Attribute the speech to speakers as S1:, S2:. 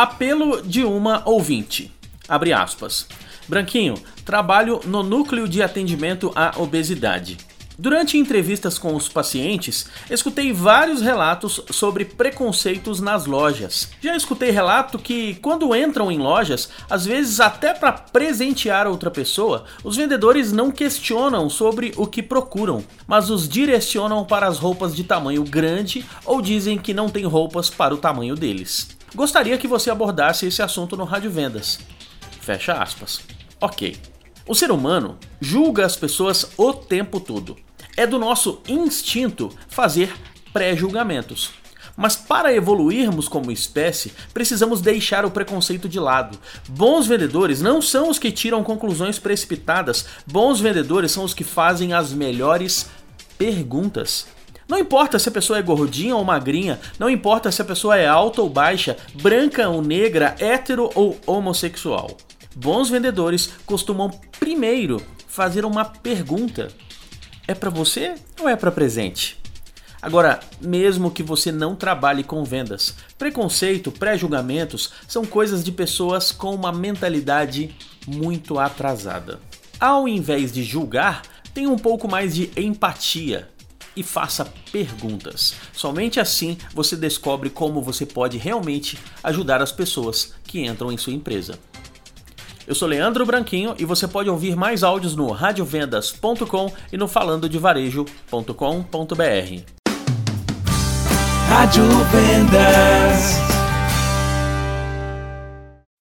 S1: Apelo de uma ouvinte. Abre aspas. Branquinho, trabalho no núcleo de atendimento à obesidade. Durante entrevistas com os pacientes, escutei vários relatos sobre preconceitos nas lojas. Já escutei relato que, quando entram em lojas, às vezes até para presentear outra pessoa, os vendedores não questionam sobre o que procuram, mas os direcionam para as roupas de tamanho grande ou dizem que não tem roupas para o tamanho deles. Gostaria que você abordasse esse assunto no Rádio Vendas. Fecha aspas. Ok. O ser humano julga as pessoas o tempo todo. É do nosso instinto fazer pré-julgamentos. Mas para evoluirmos como espécie, precisamos deixar o preconceito de lado. Bons vendedores não são os que tiram conclusões precipitadas, bons vendedores são os que fazem as melhores perguntas. Não importa se a pessoa é gordinha ou magrinha, não importa se a pessoa é alta ou baixa, branca ou negra, hétero ou homossexual. Bons vendedores costumam primeiro fazer uma pergunta é para você ou é para presente? Agora, mesmo que você não trabalhe com vendas, preconceito, pré-julgamentos são coisas de pessoas com uma mentalidade muito atrasada. Ao invés de julgar, tenha um pouco mais de empatia e faça perguntas. Somente assim você descobre como você pode realmente ajudar as pessoas que entram em sua empresa. Eu sou Leandro Branquinho e você pode ouvir mais áudios no radiovendas.com e no falandodevarejo.com.br.
S2: Rádio Vendas.